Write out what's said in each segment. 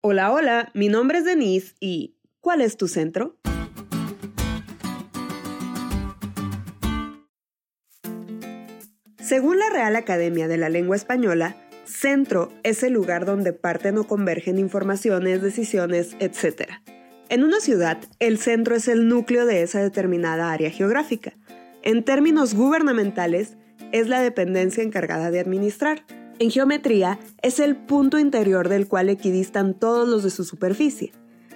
Hola, hola, mi nombre es Denise y ¿cuál es tu centro? Según la Real Academia de la Lengua Española, centro es el lugar donde parten o convergen informaciones, decisiones, etc. En una ciudad, el centro es el núcleo de esa determinada área geográfica. En términos gubernamentales, es la dependencia encargada de administrar. En geometría, es el punto interior del cual equidistan todos los de su superficie.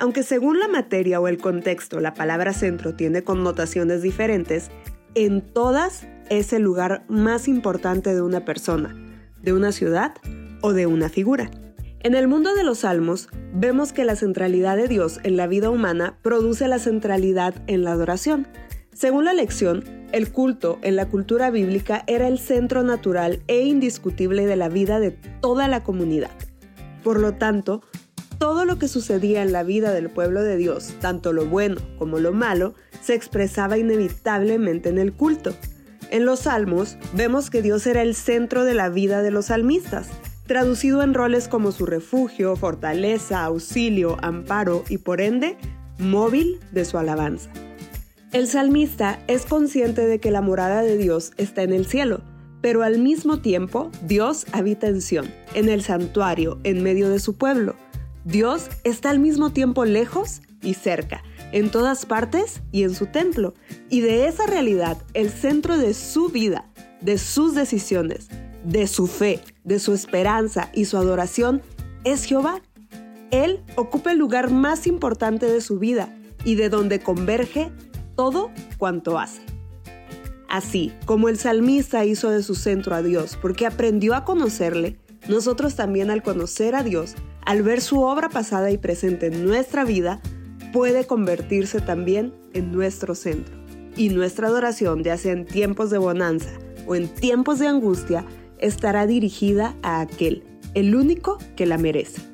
Aunque según la materia o el contexto la palabra centro tiene connotaciones diferentes, en todas es el lugar más importante de una persona, de una ciudad o de una figura. En el mundo de los salmos, vemos que la centralidad de Dios en la vida humana produce la centralidad en la adoración. Según la lección, el culto en la cultura bíblica era el centro natural e indiscutible de la vida de toda la comunidad. Por lo tanto, todo lo que sucedía en la vida del pueblo de Dios, tanto lo bueno como lo malo, se expresaba inevitablemente en el culto. En los salmos vemos que Dios era el centro de la vida de los salmistas, traducido en roles como su refugio, fortaleza, auxilio, amparo y por ende, móvil de su alabanza. El salmista es consciente de que la morada de Dios está en el cielo, pero al mismo tiempo Dios habita en Sión, en el santuario, en medio de su pueblo. Dios está al mismo tiempo lejos y cerca, en todas partes y en su templo. Y de esa realidad, el centro de su vida, de sus decisiones, de su fe, de su esperanza y su adoración es Jehová. Él ocupa el lugar más importante de su vida y de donde converge todo cuanto hace. Así como el salmista hizo de su centro a Dios porque aprendió a conocerle, nosotros también al conocer a Dios, al ver su obra pasada y presente en nuestra vida, puede convertirse también en nuestro centro. Y nuestra adoración, ya sea en tiempos de bonanza o en tiempos de angustia, estará dirigida a aquel, el único que la merece.